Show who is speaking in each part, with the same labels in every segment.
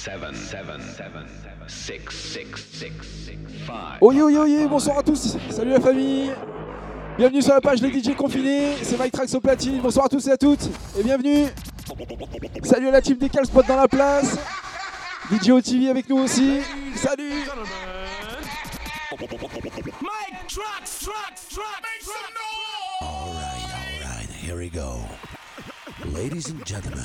Speaker 1: seven, seven, seven, six, six, five.
Speaker 2: Oye, oye, oye, bonsoir à tous. Salut la famille. Bienvenue sur la page Les DJ Confinés. C'est Mike Trax au platine. Bonsoir à tous et à toutes. Et bienvenue. Salut à la team des Spot dans la place. DJ OTV avec nous aussi. Salut.
Speaker 3: Mike, make some noise!
Speaker 4: Here we go. Ladies and gentlemen,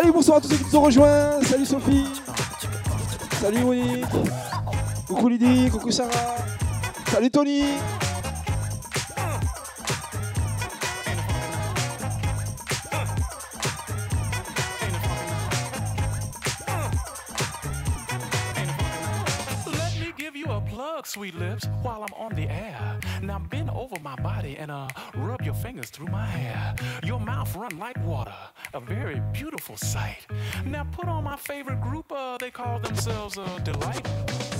Speaker 2: Allez, bonsoir à tous ceux qui nous ont rejoints. Salut Sophie. Salut Monique. Coucou Lydie. Coucou Sarah. Salut Tony.
Speaker 3: Plug, sweet lips, while I'm on the air. Now bend over my body and uh rub your fingers through my hair. Your mouth run like water, a very beautiful sight. Now put on my favorite group, uh, they call themselves uh, Delight.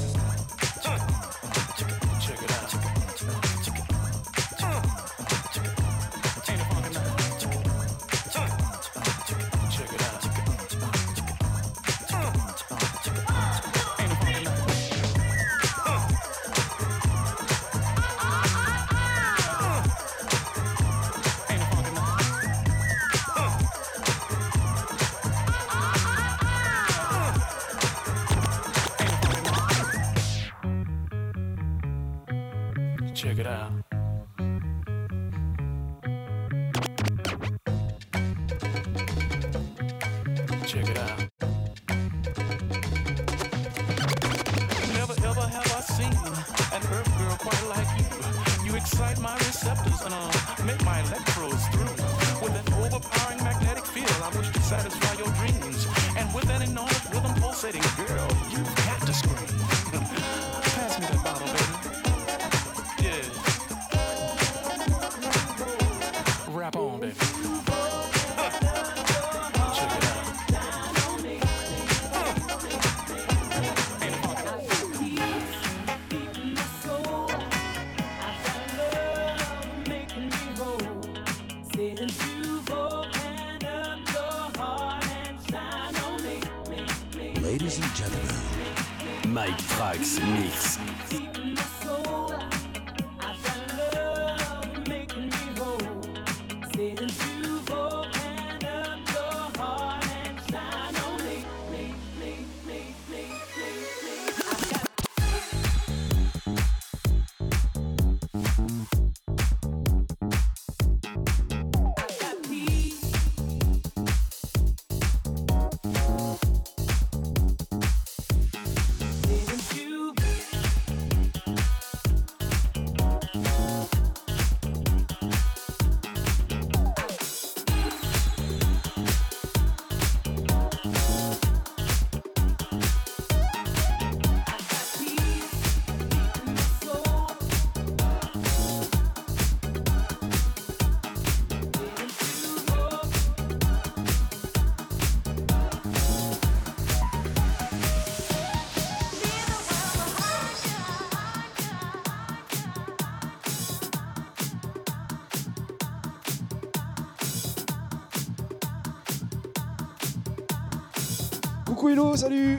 Speaker 2: Salut.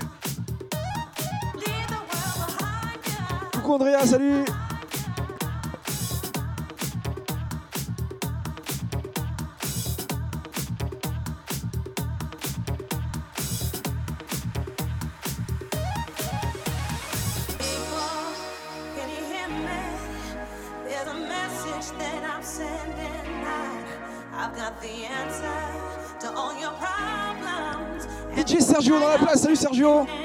Speaker 2: Coucou Andrea, salut.
Speaker 5: Place,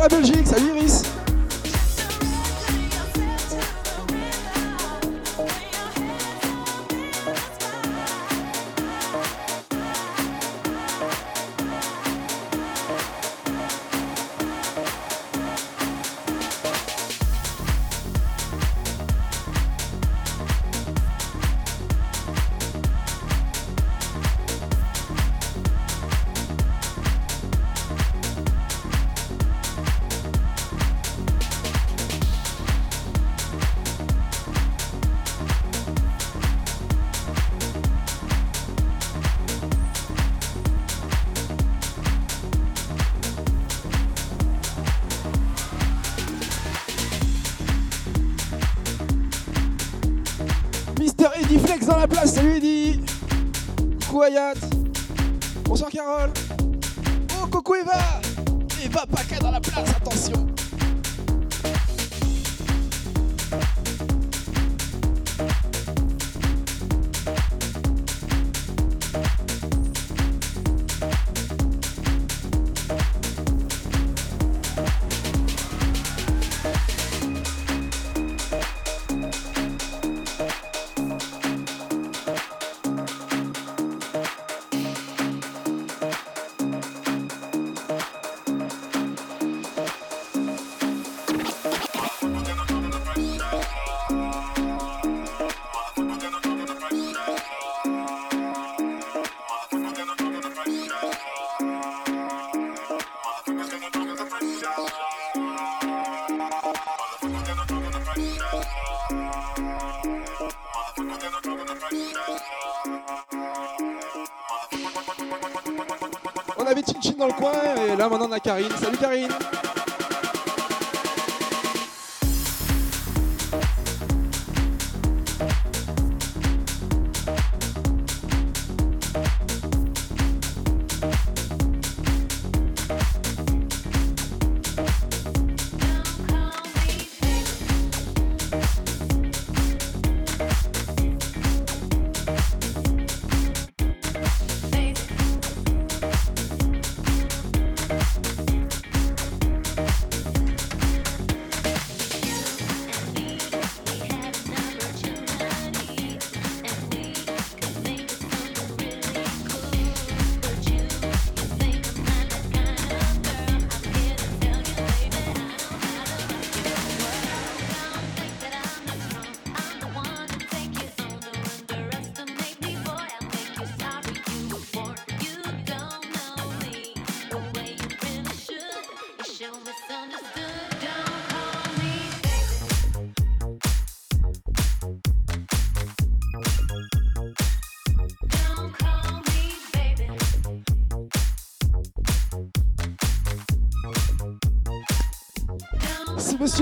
Speaker 5: la Belgique, salut Iris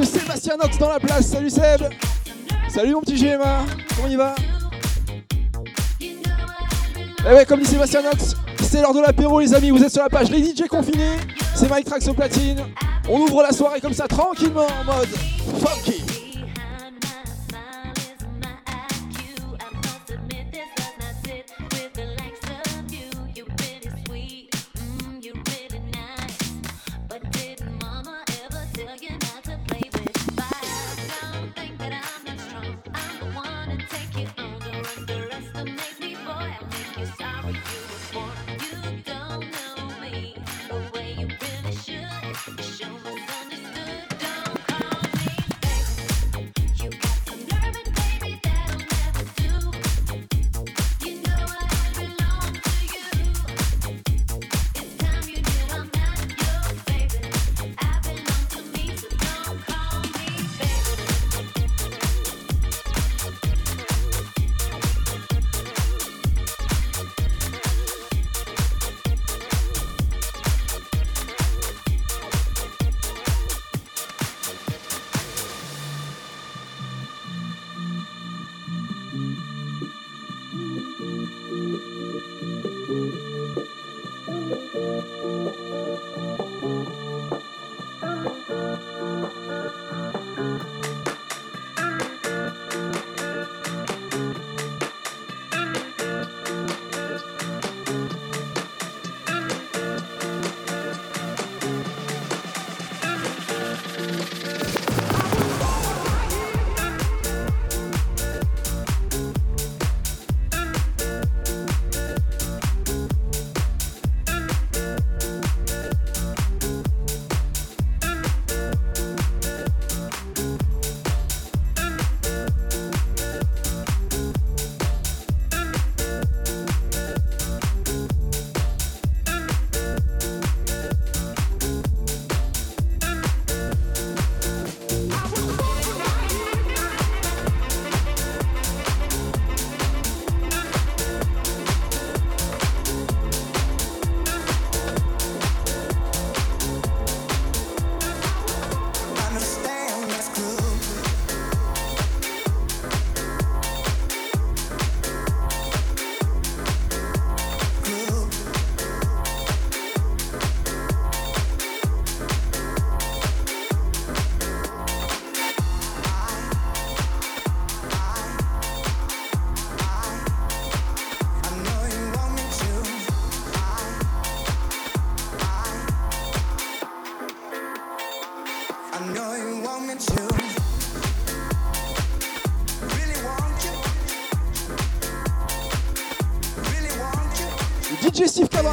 Speaker 5: Sébastien Nox dans la place. Salut Seb Salut mon petit GMA Comment il va Eh ouais, comme dit Sébastien Nox, c'est l'heure de l'apéro les amis. Vous êtes sur la page Les DJ confinés. C'est Mike Trax au platine. On ouvre la soirée comme ça tranquillement en mode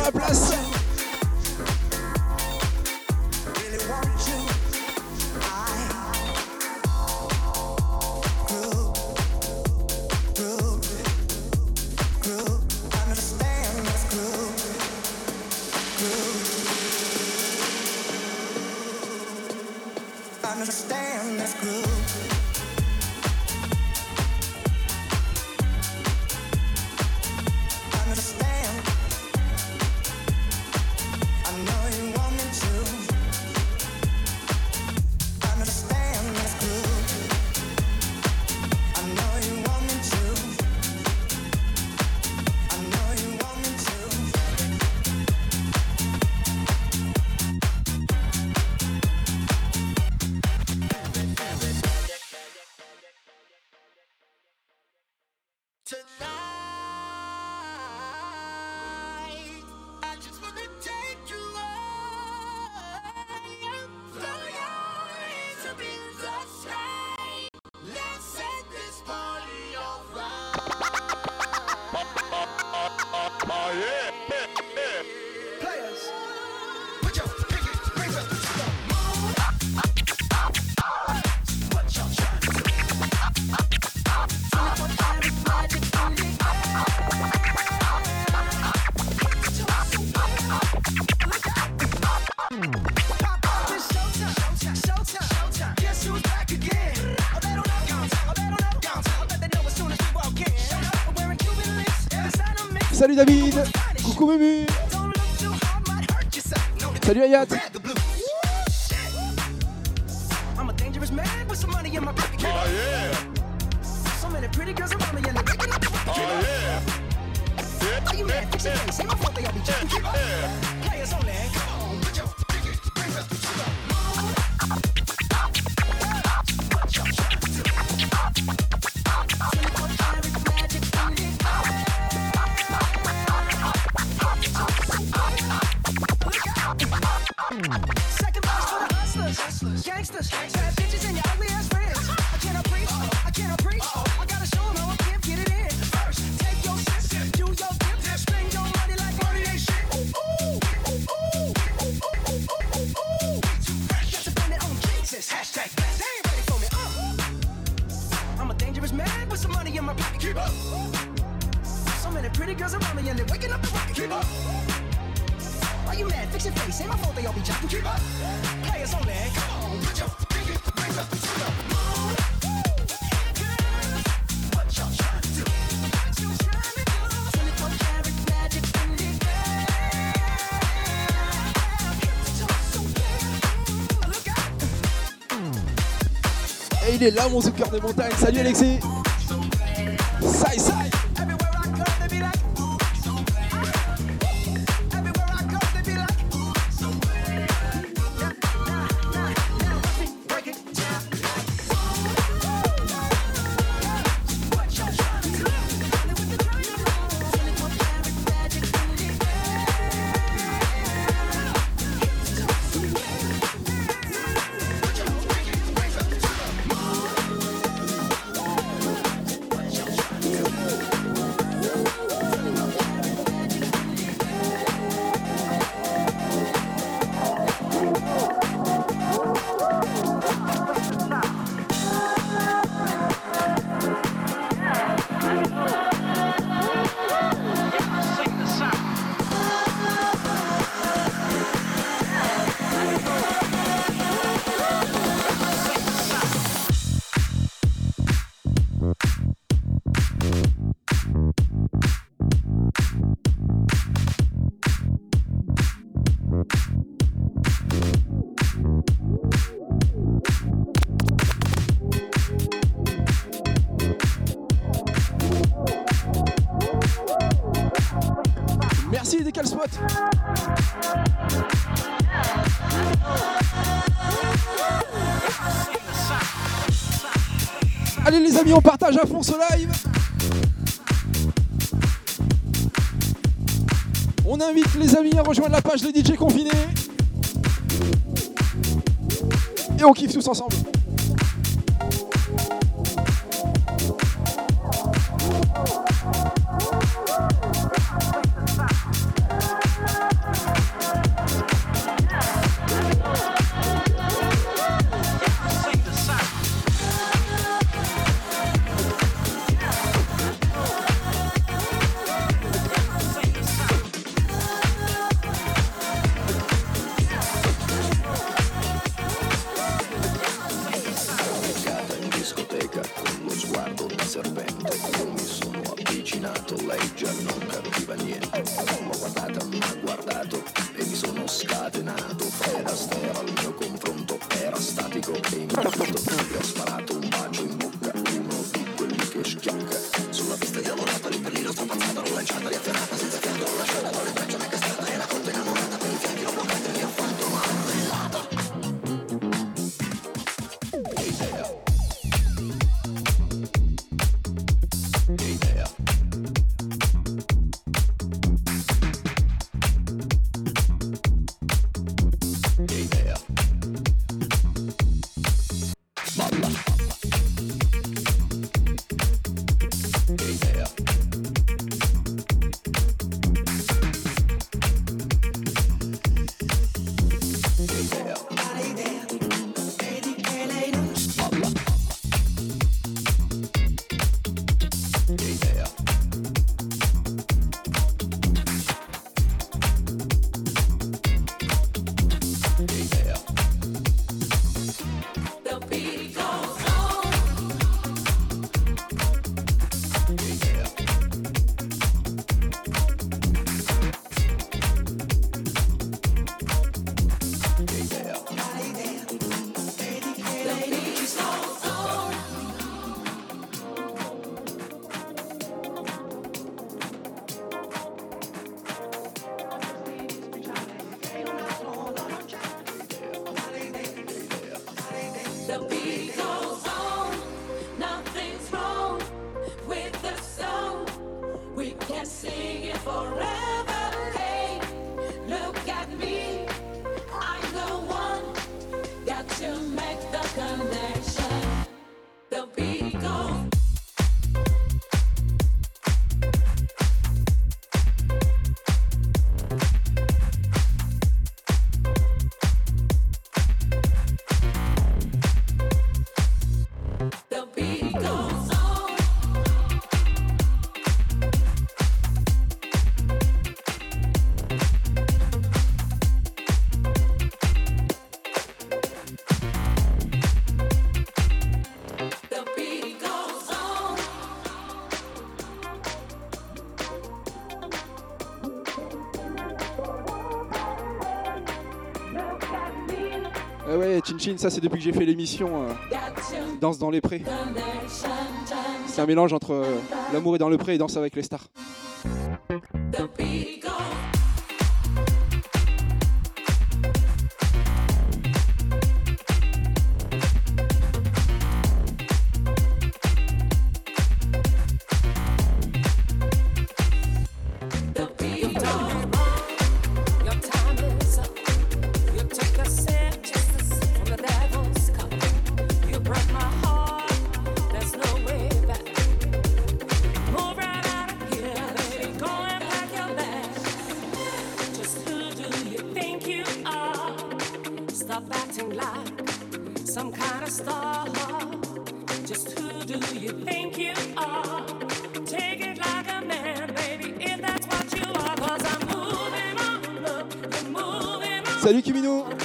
Speaker 6: abração.
Speaker 2: Salut Ayat.
Speaker 6: Second best for the hustlers, gangsters.
Speaker 2: il est là, mon super des montagnes. Salut Alexis Décale spot. Allez les amis, on partage à fond ce live. On invite les amis à rejoindre la page des DJ confinés. Et on kiffe tous ensemble.
Speaker 7: Ça c'est depuis que j'ai fait l'émission euh, Danse dans les prés. C'est un mélange entre euh, L'amour et dans le pré et Danse avec les stars. Salut
Speaker 8: Kumino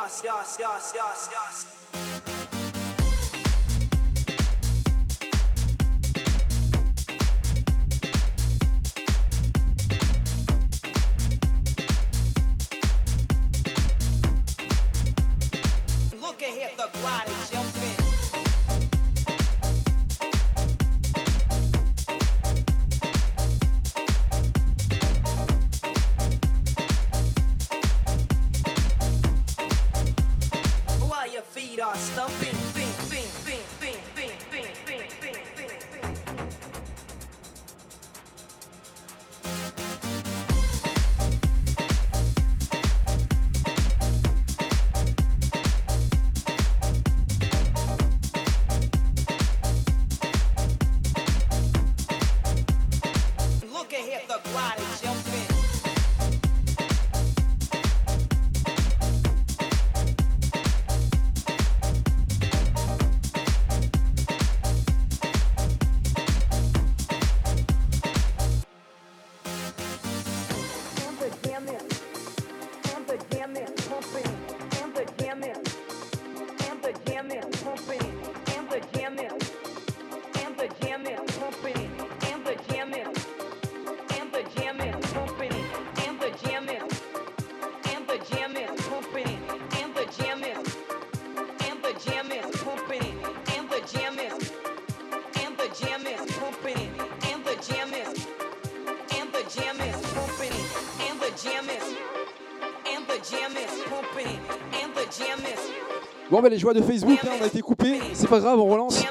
Speaker 8: dust, dust, dust, dust,
Speaker 9: dust. Les joies de Facebook, hein, on a été coupé. C'est pas grave, on relance.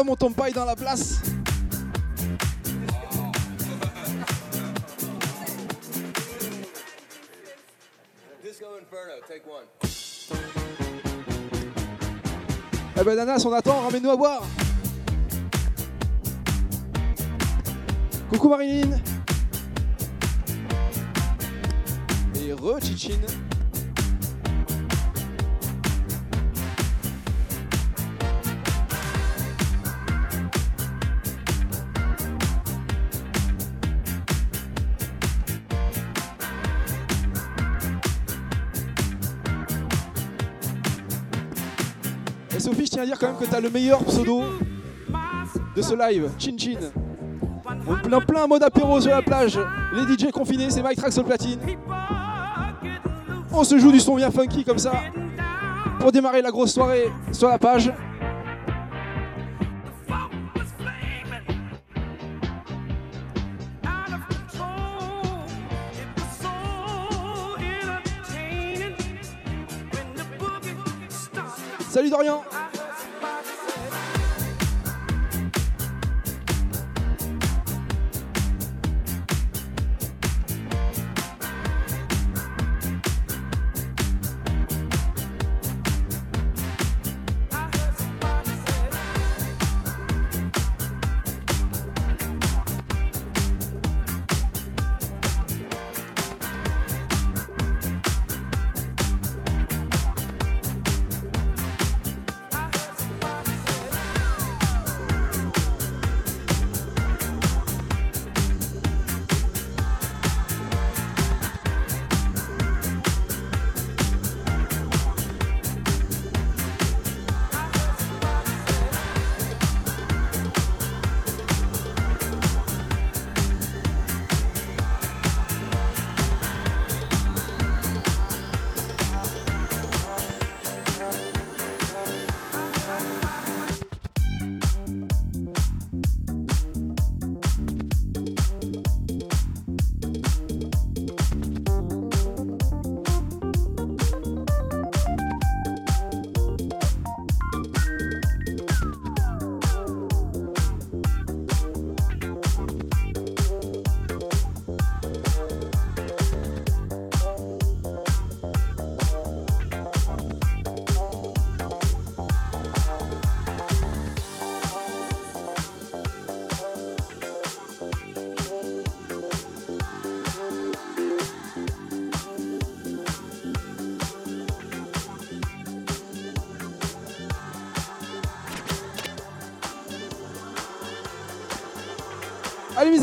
Speaker 9: Là, mon Tompaille dans la place.
Speaker 10: Disco Inferno, take one.
Speaker 9: Eh ben, Nanas, on attend, ramène-nous à boire. Coucou Marilyn. Et re-Chichin. Sophie, je tiens à dire quand même que t'as le meilleur pseudo de ce live, Chin Chin. On plein plein mode apéro sur la plage. Les DJ confinés, c'est Mike Trax au platine. On se joue du son bien funky comme ça pour démarrer la grosse soirée sur la page. Salut Dorian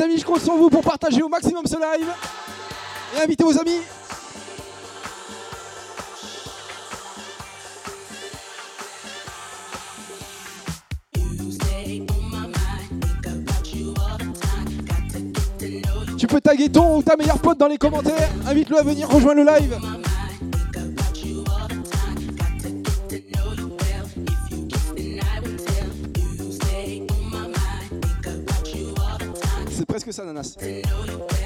Speaker 11: amis, je compte sur vous pour partager au maximum ce live et inviter vos amis. Tu peux taguer ton ou ta meilleure pote dans les commentaires. Invite-le à venir rejoindre le live. semanas.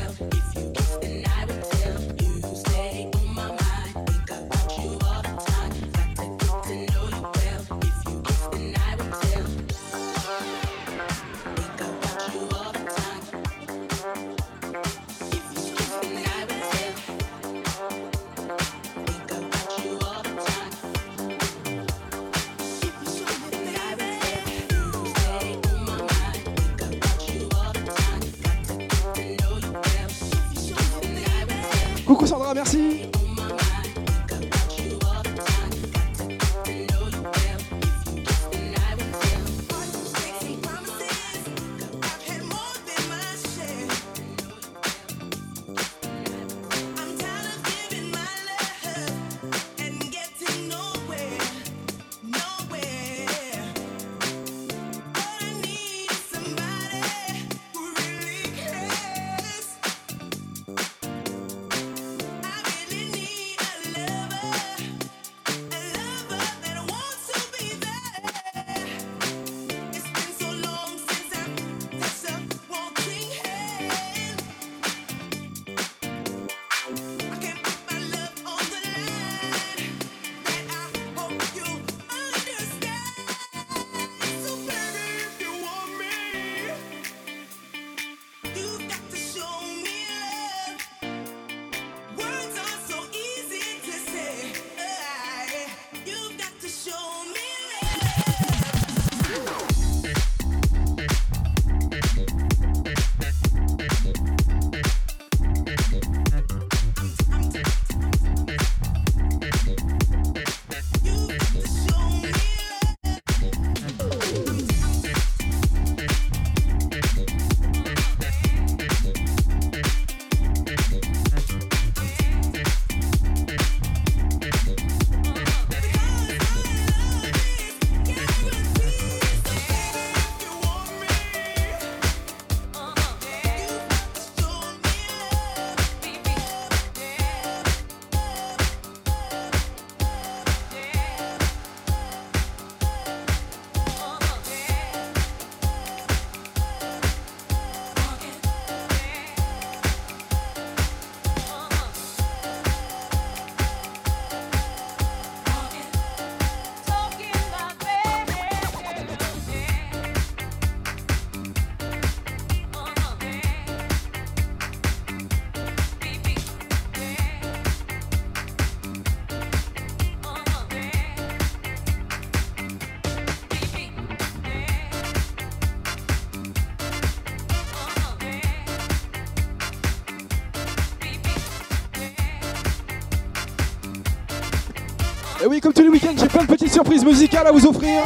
Speaker 11: Surprises musicales à vous offrir.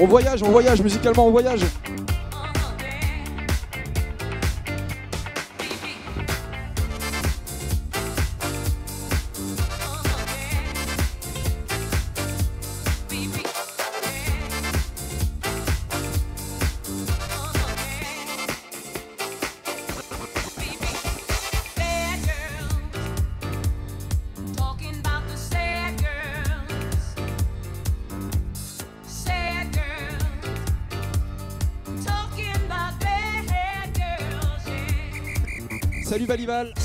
Speaker 11: On voyage, on voyage, musicalement on voyage. Salut Valival.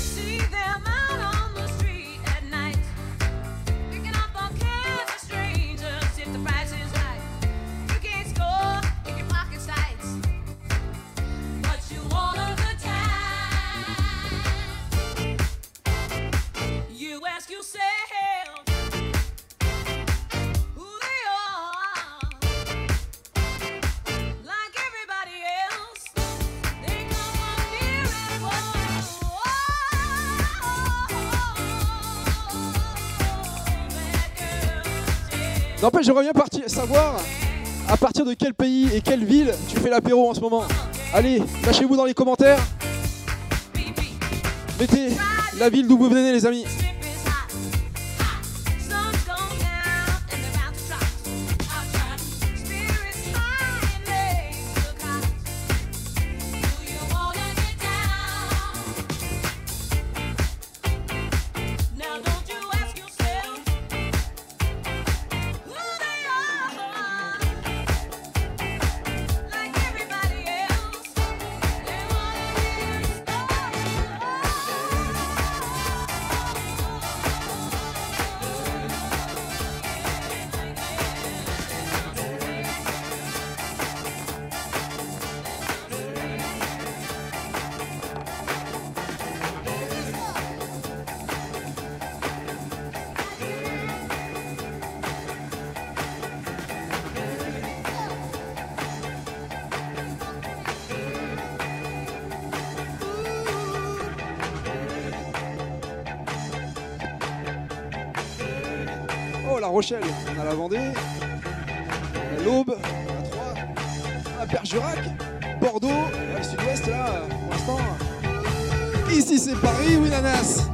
Speaker 12: N'empêche, j'aimerais bien savoir à partir de quel pays et quelle ville tu fais l'apéro en ce moment. Allez, lâchez-vous dans les commentaires. Mettez la ville d'où vous venez, les amis. Bergerac, Bordeaux, le sud-ouest, là, pour l'instant. Ici, c'est Paris, oui, Nanas.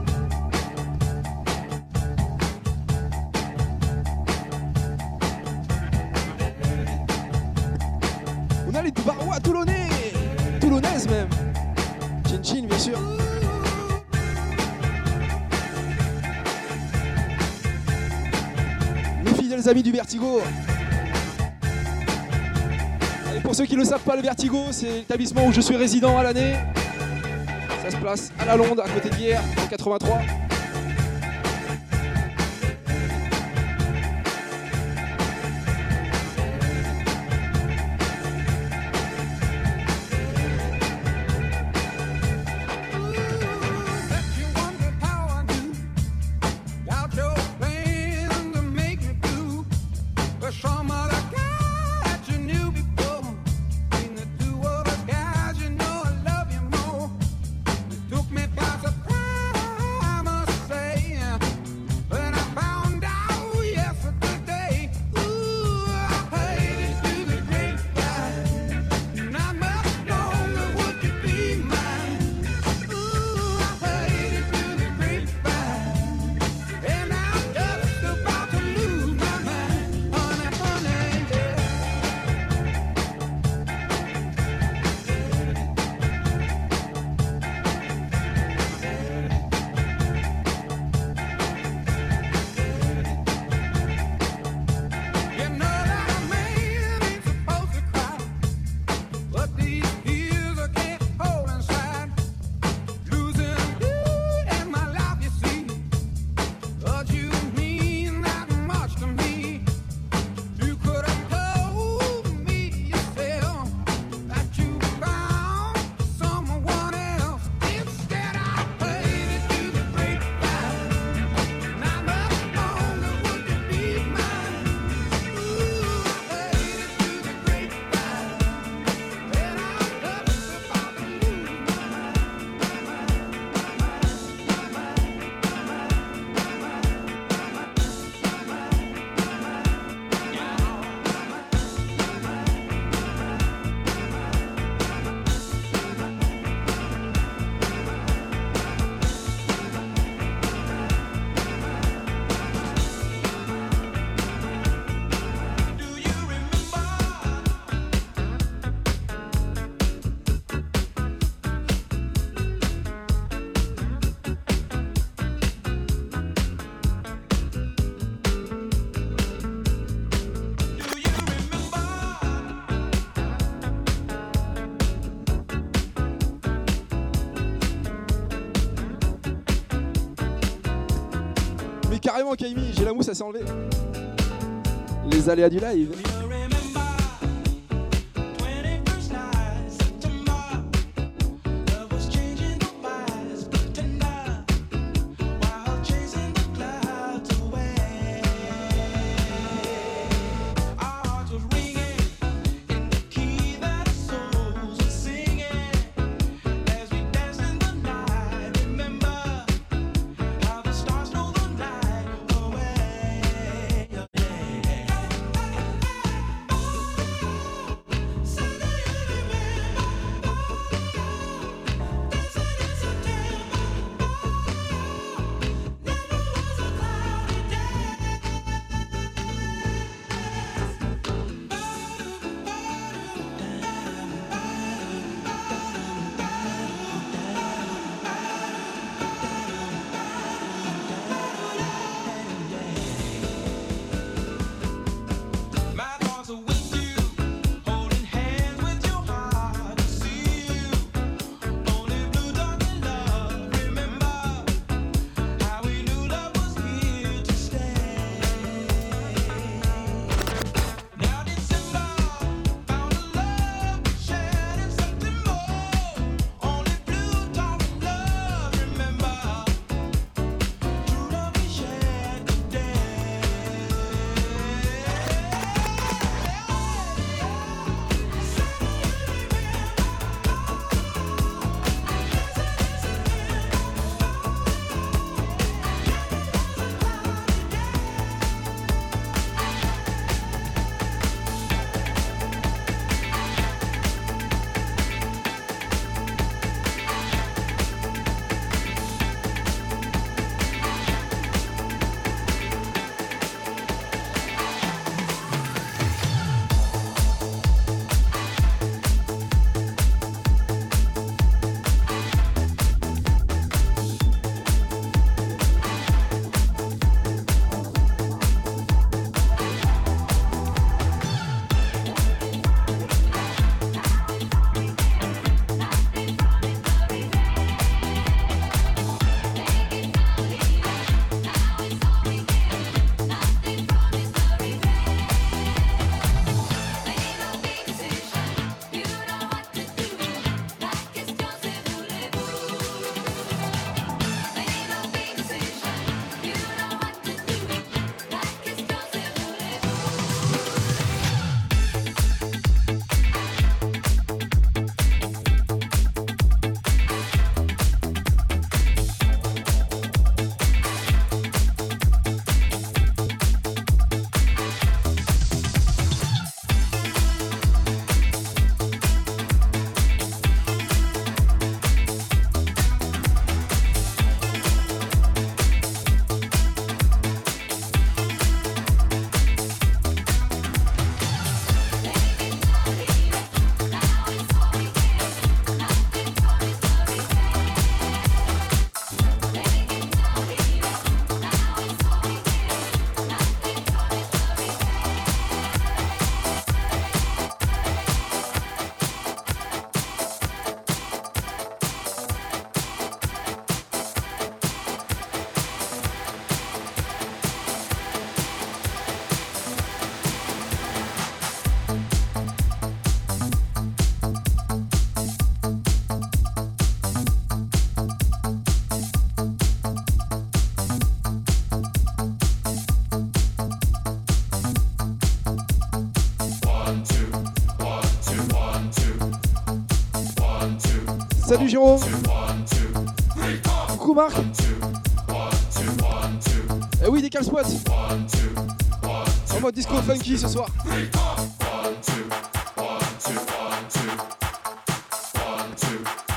Speaker 12: On a les Barois toulonnais, toulonnaises même. Chin Chin, bien sûr. Mes fidèles amis du Vertigo. Pour ceux qui ne savent pas, le Vertigo, c'est l'établissement où je suis résident à l'année. Ça se place à la Londe, à côté d'hier, en 83. J'ai la mousse, ça s'est enlevé. Les aléas du live.
Speaker 13: Salut Jérôme. Coucou Marc. Eh oui, des calspots. En mode disco funky ce soir.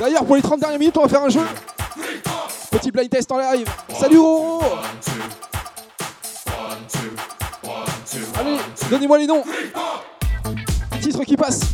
Speaker 13: D'ailleurs, pour les 30 dernières minutes, on va faire un jeu. Petit blind test en live. Salut Roro Allez, donnez-moi les noms. Les titres qui passent.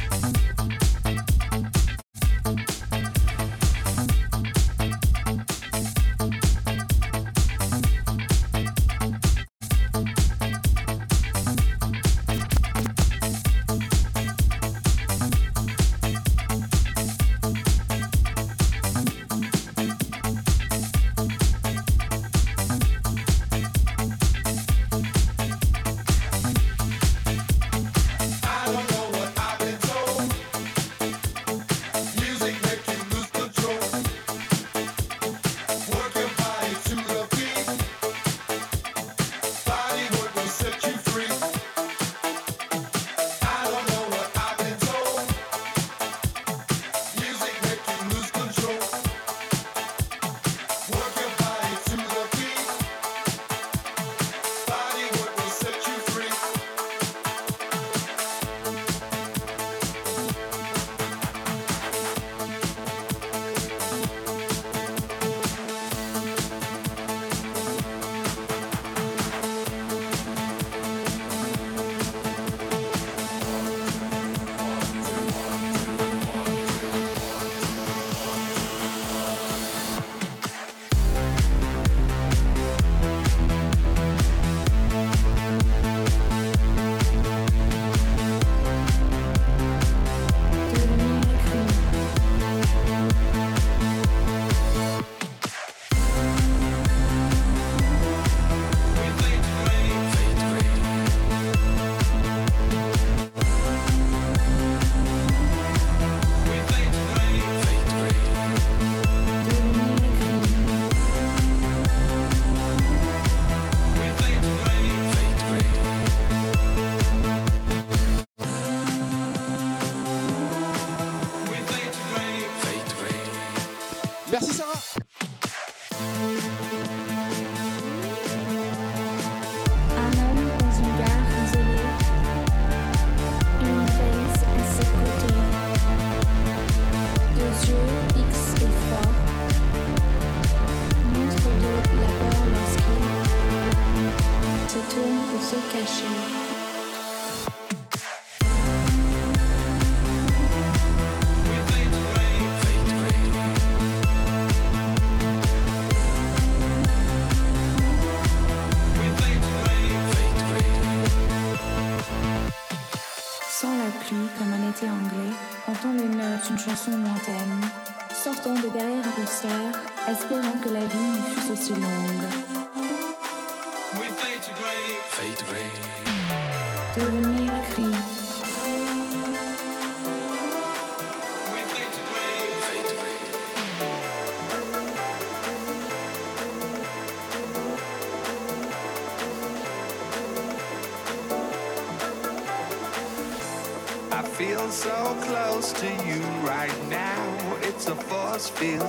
Speaker 14: It's a.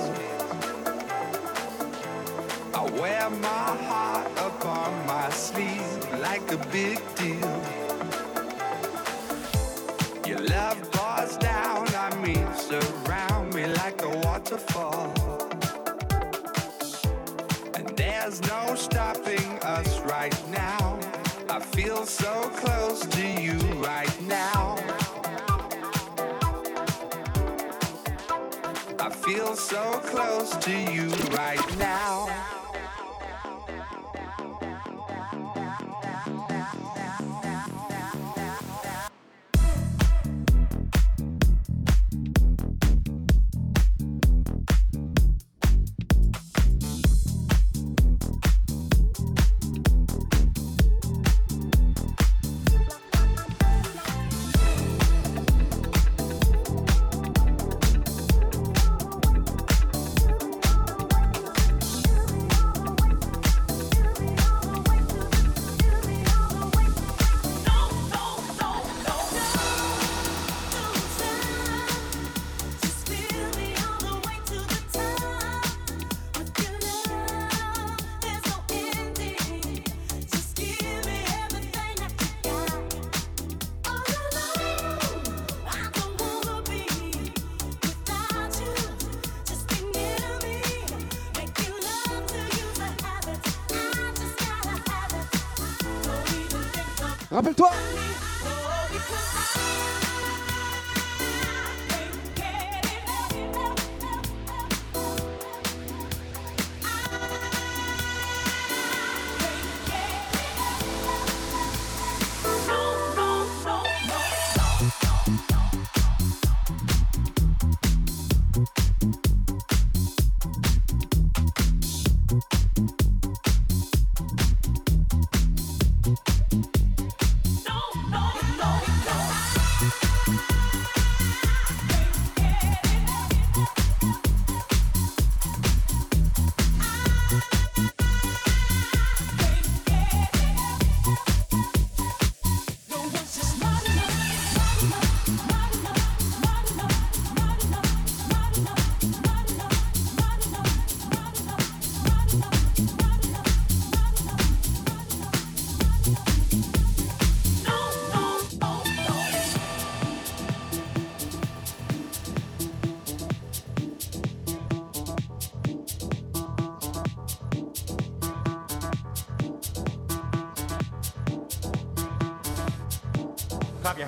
Speaker 14: I wear my heart upon my sleeve like a big deal. Your love to you right now.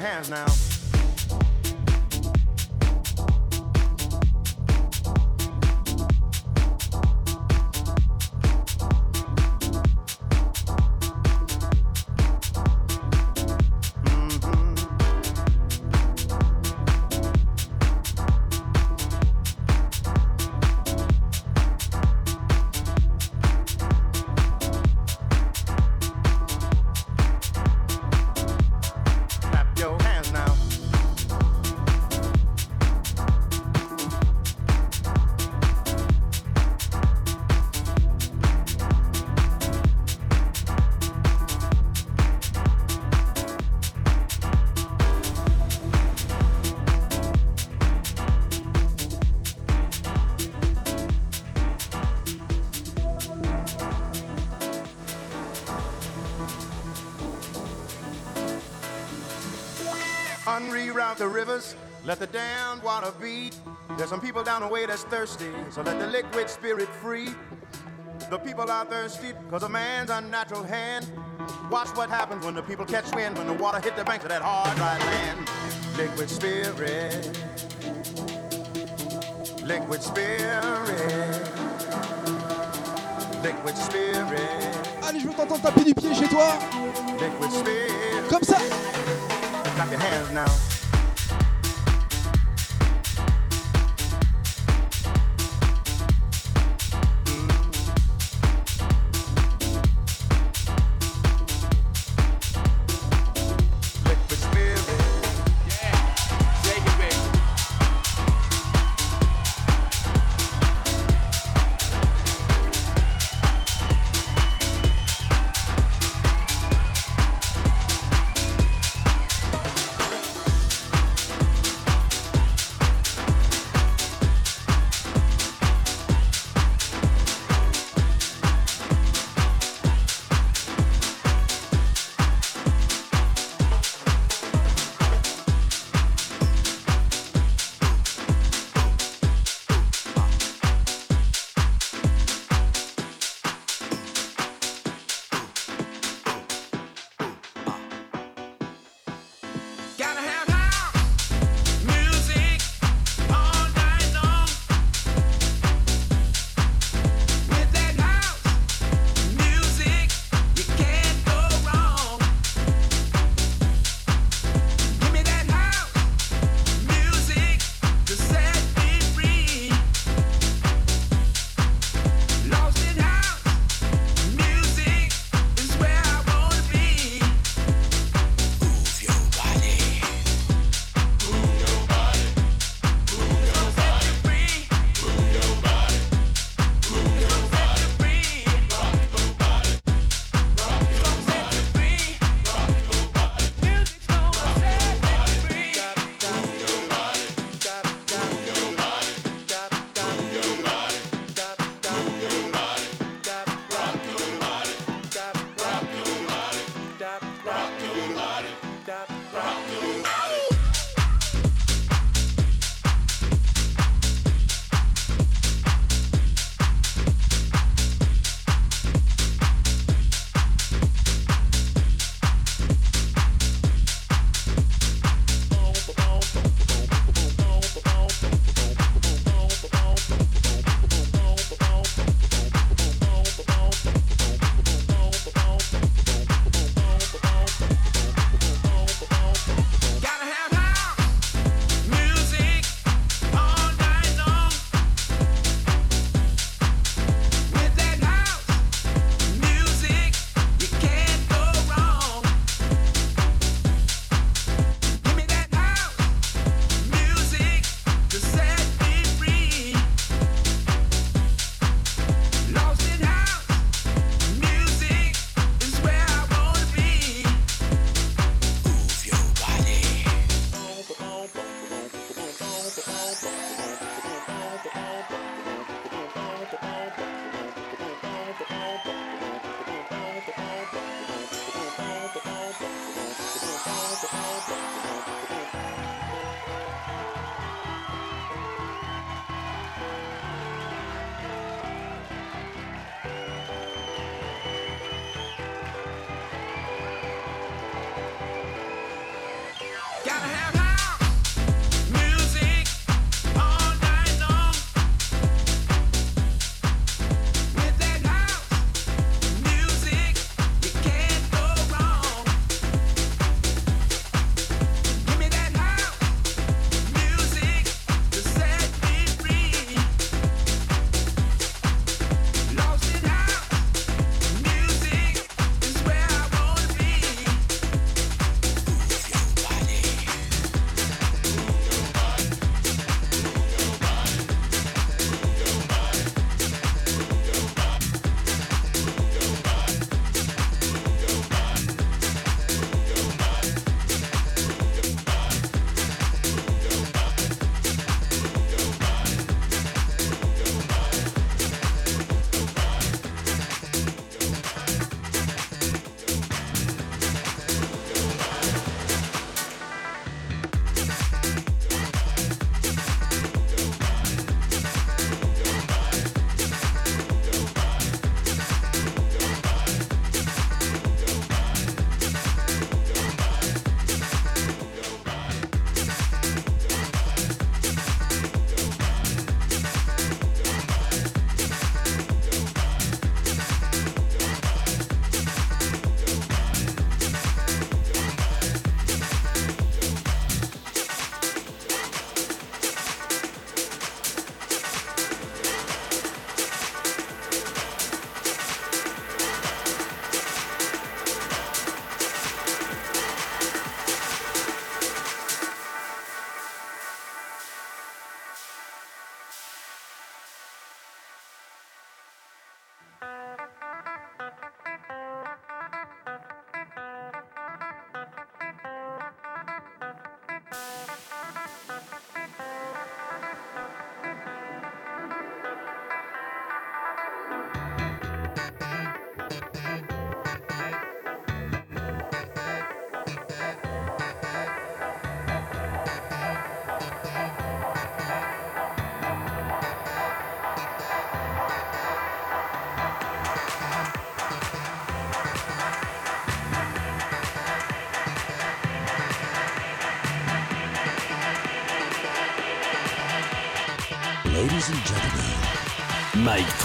Speaker 15: Hands now. Let the damned water beat. There's some people down the way that's thirsty, so let the liquid spirit free. The people are thirsty because of man's unnatural hand. Watch what happens when the people catch wind, when the water hit the banks of that hard, dry land. Liquid spirit. Liquid spirit. Liquid spirit.
Speaker 2: Allez, je veux t'entendre taper du pied chez toi.
Speaker 15: Liquid spirit.
Speaker 2: Comme ça.
Speaker 15: Clap your hands now.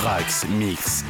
Speaker 12: Trax Mix.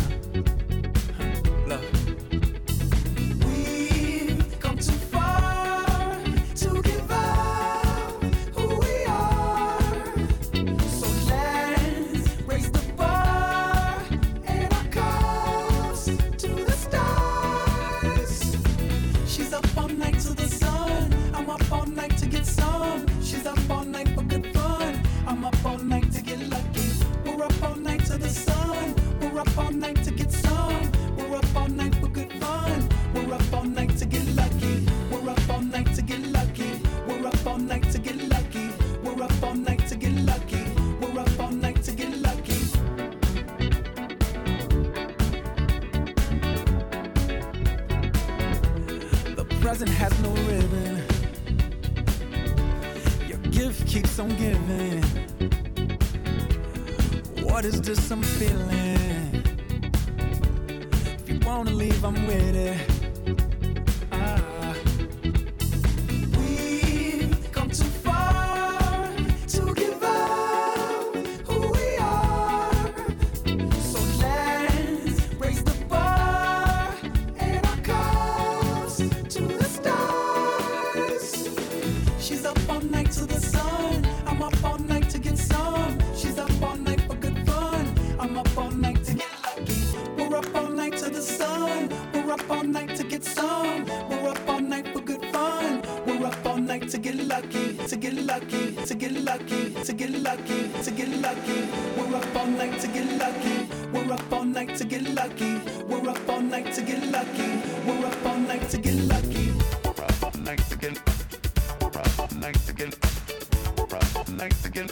Speaker 16: Nice again. Nice again.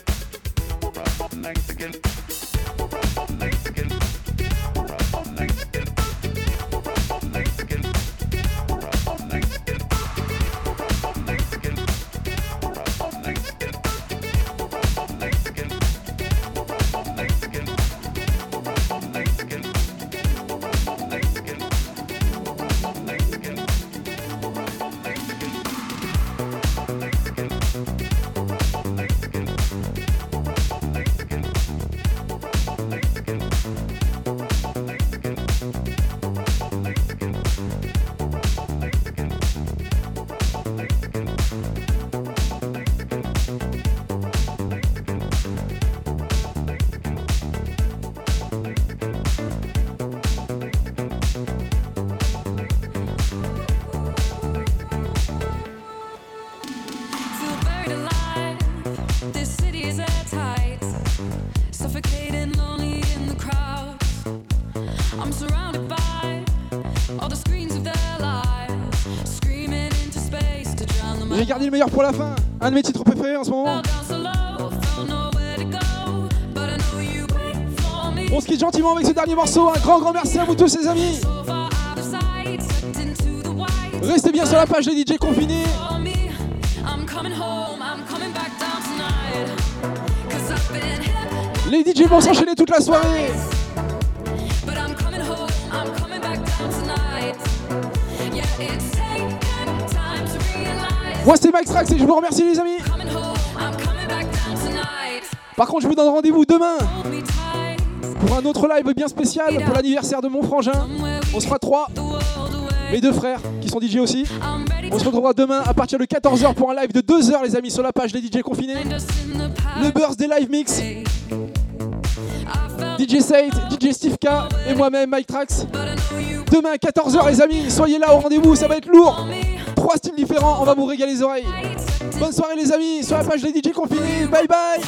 Speaker 16: Drown them
Speaker 2: J'ai gardé le meilleur pour la fin. Un de mes titres préférés en ce moment. On se quitte gentiment avec ce dernier morceau. Un grand, grand merci à vous tous, les amis. Restez bien sur la page des DJ confinés. Les DJ vont s'enchaîner toute la soirée. Moi, c'est Mike Trax et je vous remercie, les amis. Par contre, je vous donne rendez-vous demain pour un autre live bien spécial pour l'anniversaire de mon frangin. On sera trois, mes deux frères qui sont DJ aussi. On se retrouvera demain à partir de 14h pour un live de 2h, les amis, sur la page des DJ confinés. Le Birthday Live Mix. DJ Sate, DJ Steve K et moi-même, Mike Trax. Demain à 14h, les amis, soyez là au rendez-vous, ça va être lourd. Trois styles différents, on va vous régaler les oreilles. Bonne soirée, les amis, sur la page des DJ confinés. Bye bye.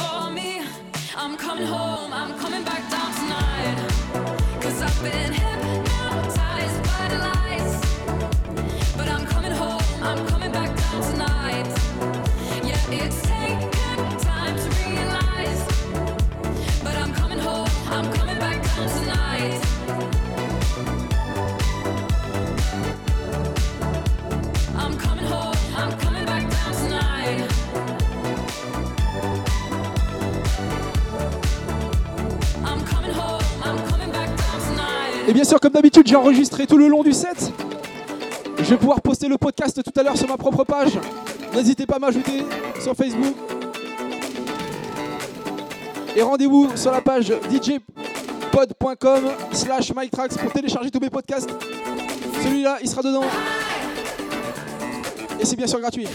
Speaker 2: Et bien sûr, comme d'habitude, j'ai enregistré tout le long du set. Je vais pouvoir poster le podcast tout à l'heure sur ma propre page. N'hésitez pas à m'ajouter sur Facebook. Et rendez-vous sur la page djpod.com slash mytracks pour télécharger tous mes podcasts. Celui-là, il sera dedans. Et c'est bien sûr gratuit.